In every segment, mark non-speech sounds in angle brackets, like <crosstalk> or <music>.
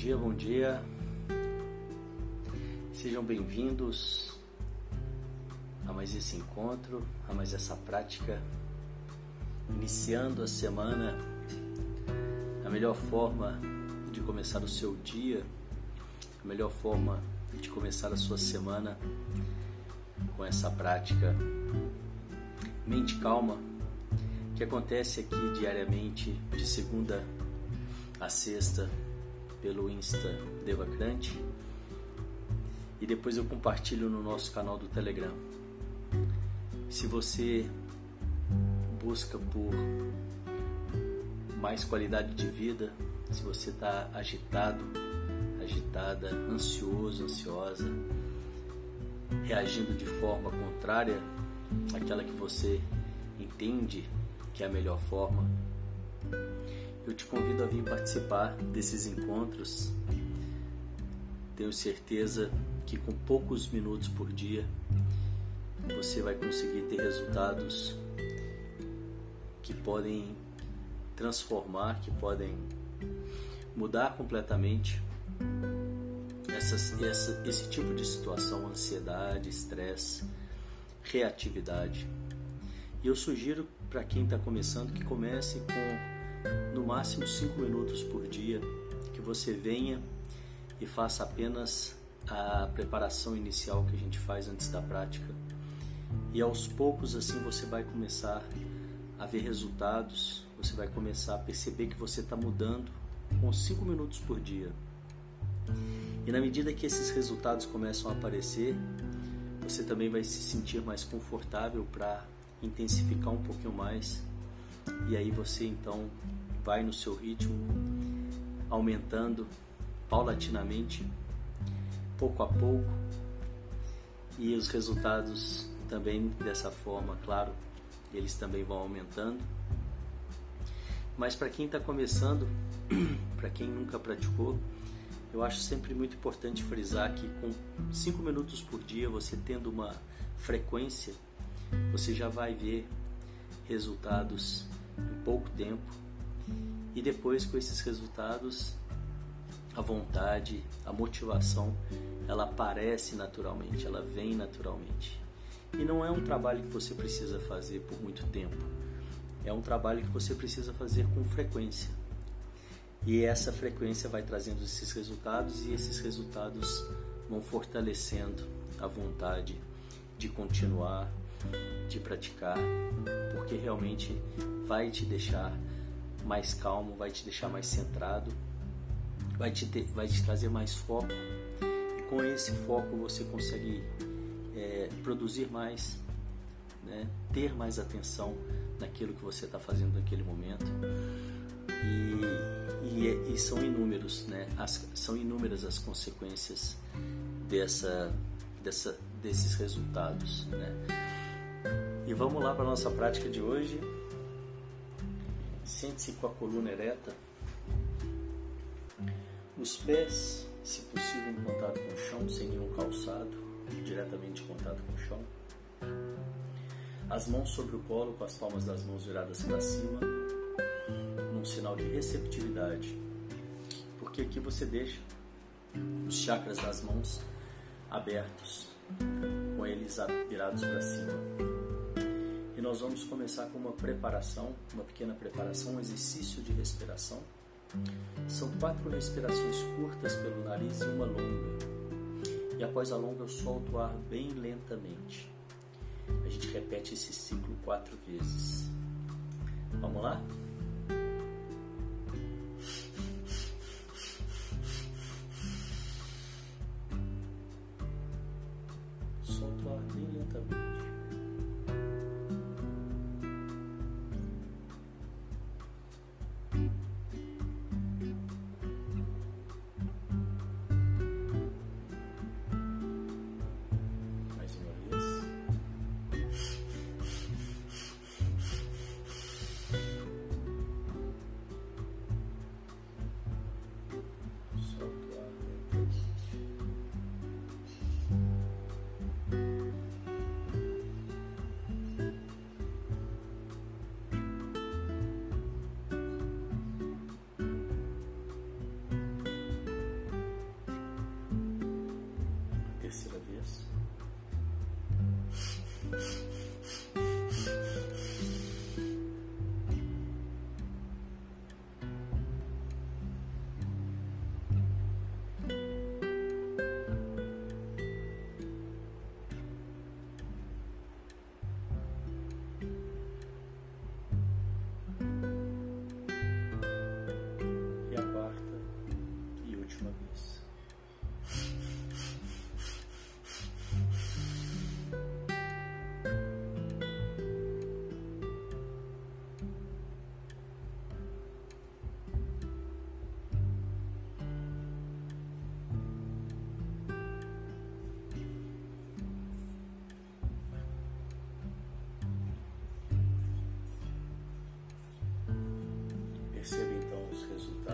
Dia, bom dia. Sejam bem-vindos a mais esse encontro, a mais essa prática. Iniciando a semana, a melhor forma de começar o seu dia, a melhor forma de começar a sua semana com essa prática mente calma que acontece aqui diariamente de segunda a sexta pelo Insta Devacrante e depois eu compartilho no nosso canal do Telegram. Se você busca por mais qualidade de vida, se você está agitado, agitada, ansioso, ansiosa, reagindo de forma contrária àquela que você entende que é a melhor forma, eu te convido a vir participar desses encontros. Tenho certeza que com poucos minutos por dia você vai conseguir ter resultados que podem transformar, que podem mudar completamente essas, essa, esse tipo de situação, ansiedade, estresse, reatividade. E eu sugiro para quem está começando que comece com máximo 5 minutos por dia, que você venha e faça apenas a preparação inicial que a gente faz antes da prática. E aos poucos assim você vai começar a ver resultados, você vai começar a perceber que você está mudando com 5 minutos por dia. E na medida que esses resultados começam a aparecer, você também vai se sentir mais confortável para intensificar um pouquinho mais e aí você então vai no seu ritmo, aumentando paulatinamente, pouco a pouco, e os resultados também dessa forma, claro, eles também vão aumentando. Mas para quem está começando, <clears throat> para quem nunca praticou, eu acho sempre muito importante frisar que com 5 minutos por dia, você tendo uma frequência você já vai ver resultados em pouco tempo e depois com esses resultados a vontade, a motivação, ela aparece naturalmente, ela vem naturalmente. E não é um trabalho que você precisa fazer por muito tempo. É um trabalho que você precisa fazer com frequência. E essa frequência vai trazendo esses resultados e esses resultados vão fortalecendo a vontade de continuar, de praticar, porque realmente vai te deixar mais calmo, vai te deixar mais centrado, vai te, ter, vai te trazer mais foco. E com esse foco você consegue é, produzir mais, né? ter mais atenção naquilo que você está fazendo naquele momento. E, e, e, são inúmeros, né? As, são inúmeras as consequências dessa, dessa, desses resultados, né? E vamos lá para a nossa prática de hoje. Sente-se com a coluna ereta, os pés, se possível, em contato com o chão, sem nenhum calçado, diretamente em contato com o chão. As mãos sobre o colo, com as palmas das mãos viradas para cima, num sinal de receptividade. Porque aqui você deixa os chakras das mãos abertos, com eles virados para cima. E nós vamos começar com uma preparação, uma pequena preparação, um exercício de respiração. São quatro respirações curtas pelo nariz e uma longa. E após a longa eu solto o ar bem lentamente. A gente repete esse ciclo quatro vezes. Vamos lá?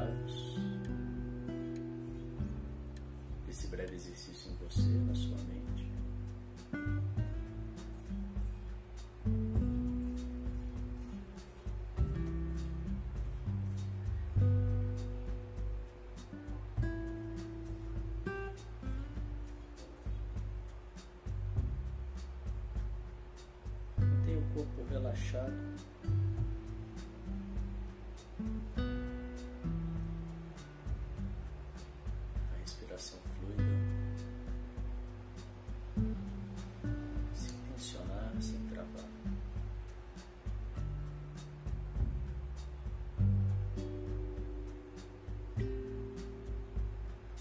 Os resultados desse breve exercício em você, na sua mente. Mantenha o corpo relaxado.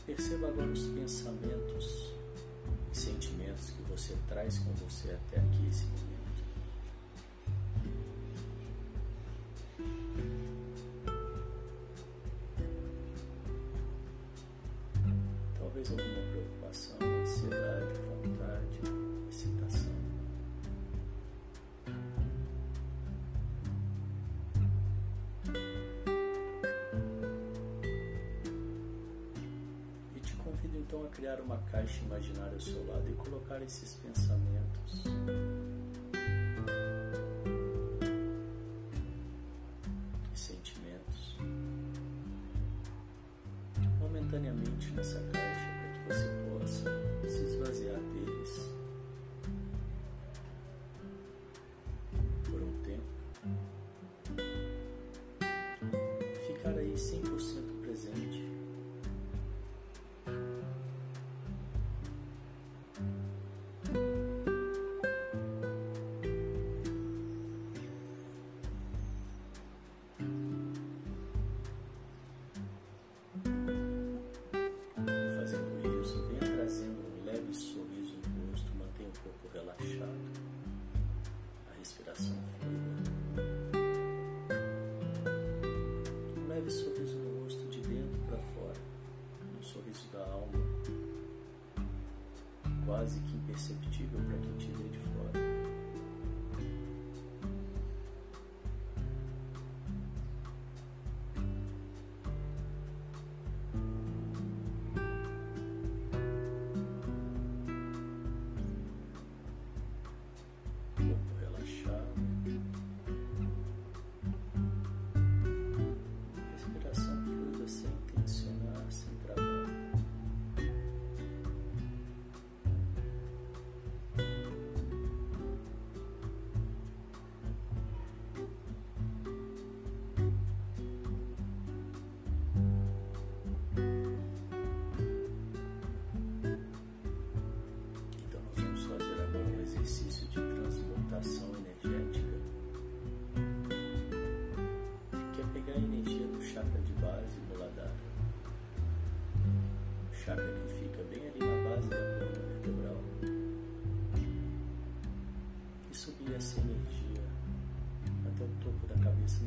Perceba agora os pensamentos e sentimentos que você traz com você até aqui esse momento. Imperceptível para quem te vê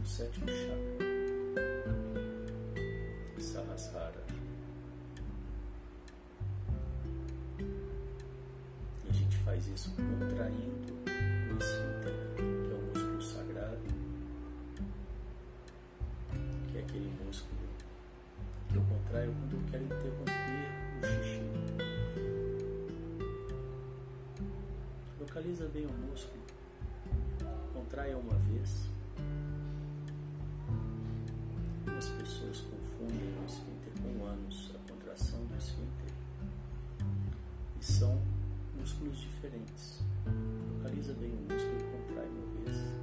sétimo chakra, Sahasrara. E a gente faz isso contraindo o esfíncter, que é o músculo sagrado, que é aquele músculo que eu contraio quando eu quero interromper o xixi. Localiza bem o músculo, contraia uma vez. Algumas pessoas confundem o esfíncter com o ânus, a contração do esfíncter, e são músculos diferentes. Localiza bem o músculo e contrai uma vez.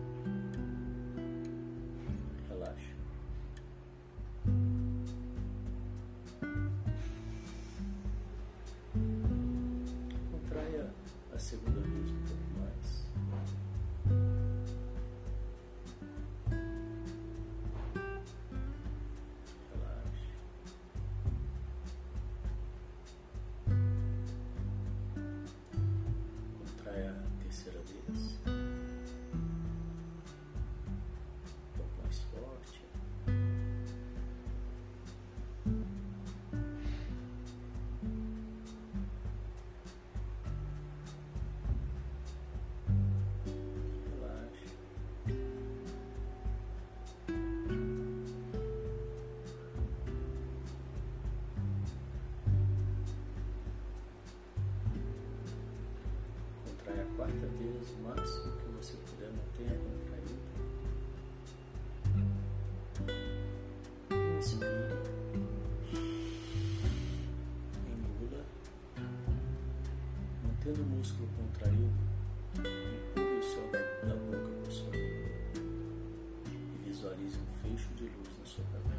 quarta Deus o máximo que você puder, manter a caída. Inspira. Engula. Mantendo o músculo contraído, empurre o sol da boca para o céu. E visualize um fecho de luz na sua cabeça.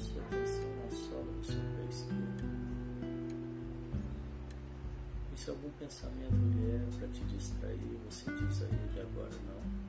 Sua atenção na sola do seu pé esquerdo. E se algum pensamento vier para te distrair, você diz a ele agora não.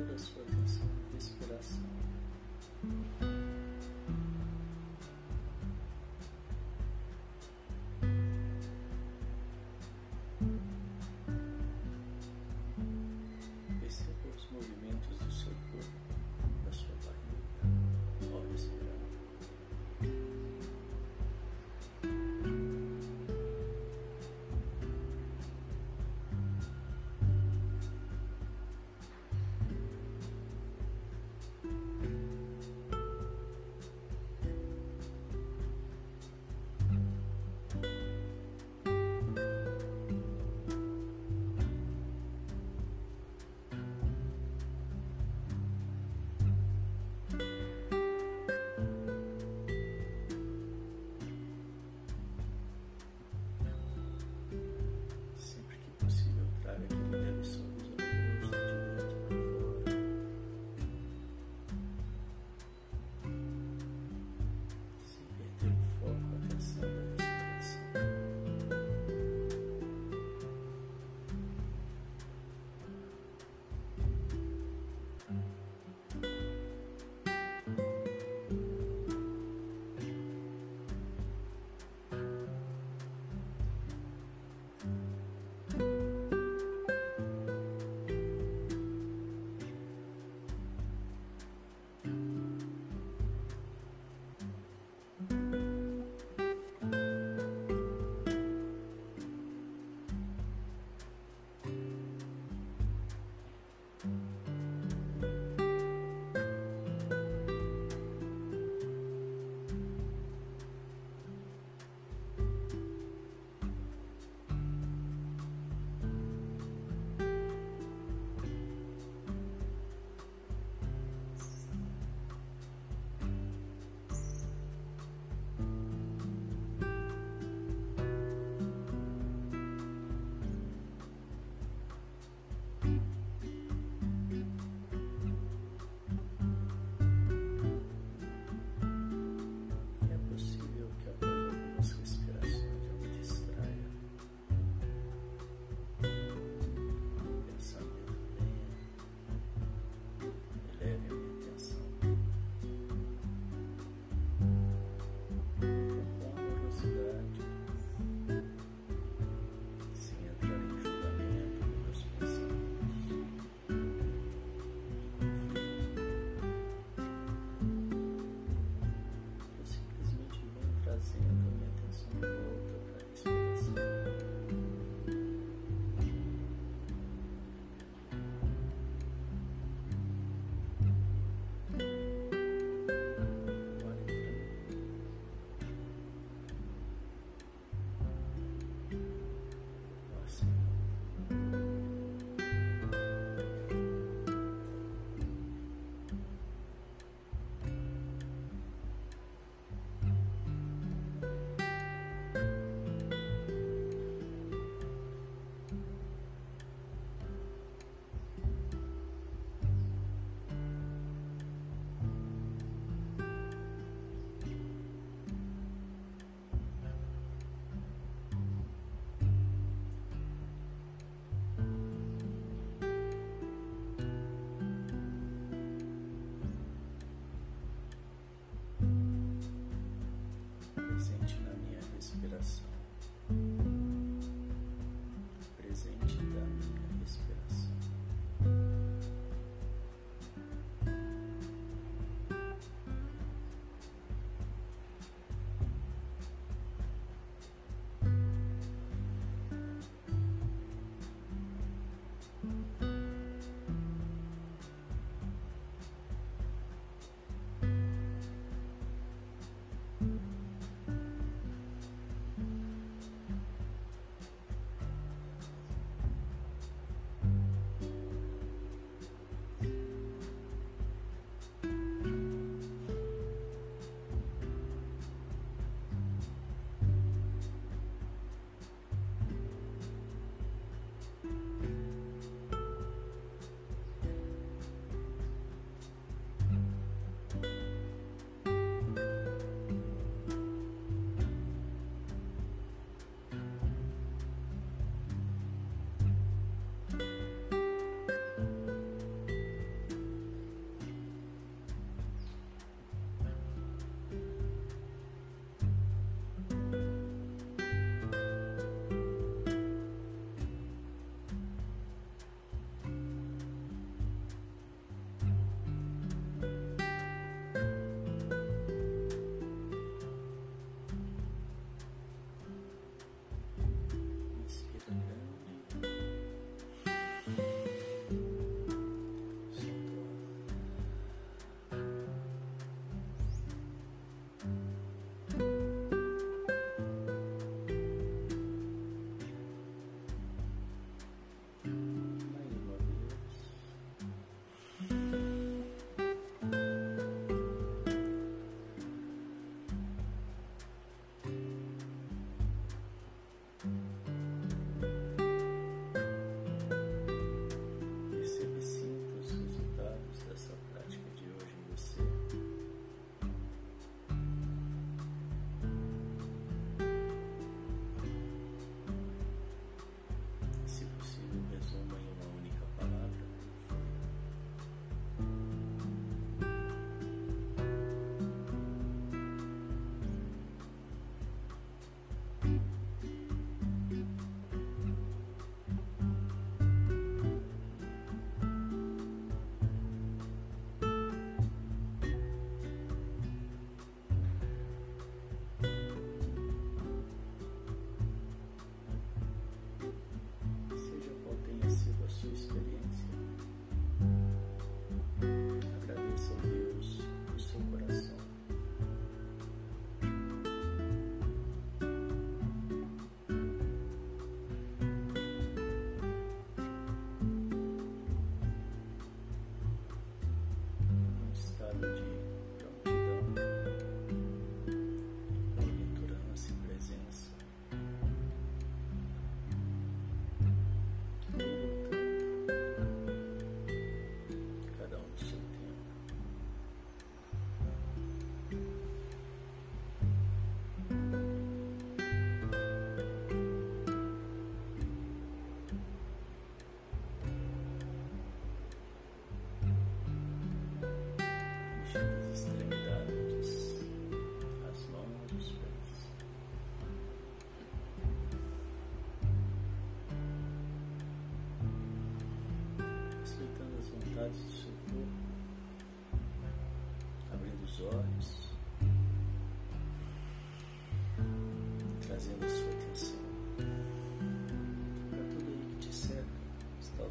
Toda a sua atenção respiração.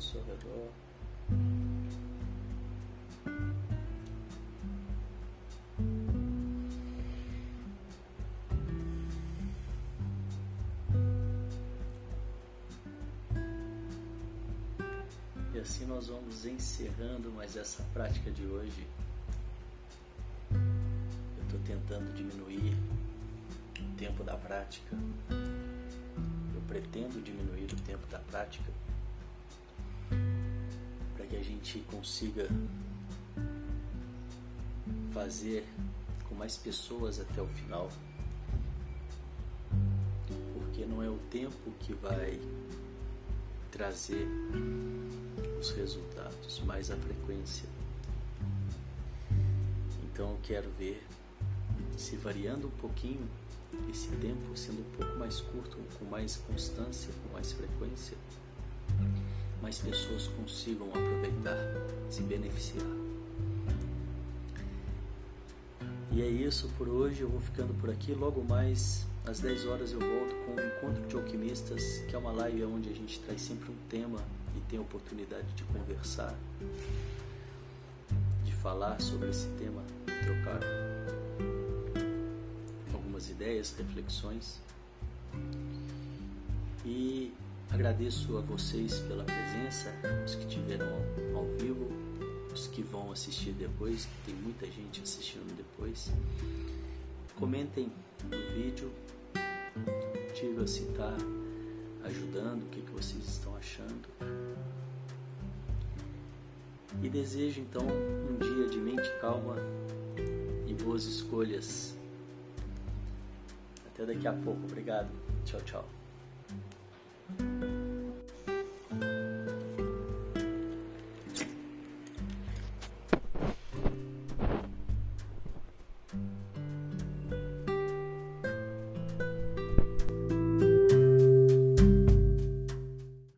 Seu redor. E assim nós vamos encerrando mais essa prática de hoje. Eu estou tentando diminuir o tempo da prática. Eu pretendo diminuir o tempo da prática que a gente consiga fazer com mais pessoas até o final. Porque não é o tempo que vai trazer os resultados, mais a frequência. Então eu quero ver se variando um pouquinho esse tempo, sendo um pouco mais curto, com mais constância, com mais frequência, mais pessoas consigam aproveitar, se beneficiar. E é isso por hoje, eu vou ficando por aqui. Logo mais às 10 horas eu volto com o Encontro de Alquimistas, que é uma live onde a gente traz sempre um tema e tem a oportunidade de conversar, de falar sobre esse tema, trocar algumas ideias, reflexões. E agradeço a vocês pela presença, os que tiveram ao vivo, os que vão assistir depois, que tem muita gente assistindo depois. Comentem no vídeo, diga se está ajudando, o que, que vocês estão achando. E desejo então um dia de mente calma e boas escolhas. Até daqui a pouco. Obrigado. Tchau, tchau.